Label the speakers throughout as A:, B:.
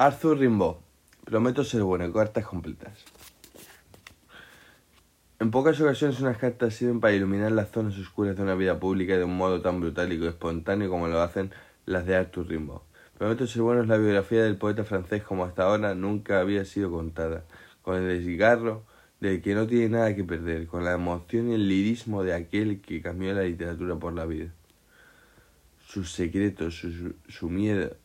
A: Arthur Rimbaud. Prometo ser bueno. Cartas completas. En pocas ocasiones unas cartas sirven para iluminar las zonas oscuras de una vida pública de un modo tan brutal y espontáneo como lo hacen las de Arthur Rimbaud. Prometo ser bueno es la biografía del poeta francés como hasta ahora nunca había sido contada, con el desgarro del que no tiene nada que perder, con la emoción y el lirismo de aquel que cambió la literatura por la vida. Sus secretos, sus, su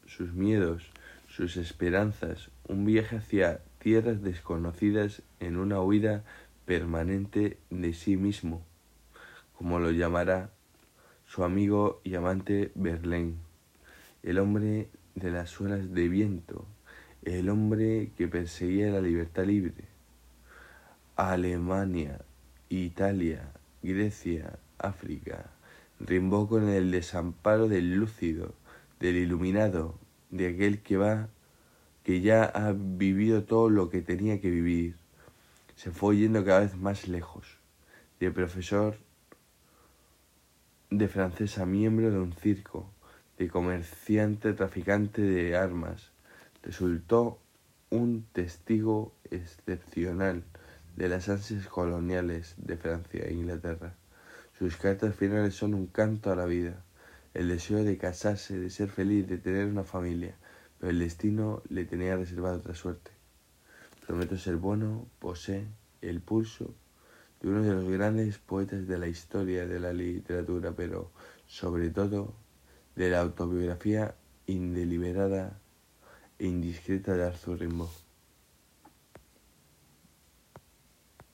A: sus miedos, sus esperanzas, un viaje hacia tierras desconocidas en una huida permanente de sí mismo, como lo llamará su amigo y amante Verlaine, el hombre de las suelas de viento, el hombre que perseguía la libertad libre. Alemania, Italia, Grecia, África, rimbó con el desamparo del lúcido, del iluminado, de aquel que va, que ya ha vivido todo lo que tenía que vivir. Se fue yendo cada vez más lejos, de profesor de francesa miembro de un circo, de comerciante traficante de armas, resultó un testigo excepcional de las ansias coloniales de Francia e Inglaterra. Sus cartas finales son un canto a la vida, el deseo de casarse, de ser feliz, de tener una familia, pero el destino le tenía reservada otra suerte. Prometo ser bueno, posee el pulso de uno de los grandes poetas de la historia de la literatura, pero sobre todo de la autobiografía indeliberada e indiscreta de Arthur Rimbaud.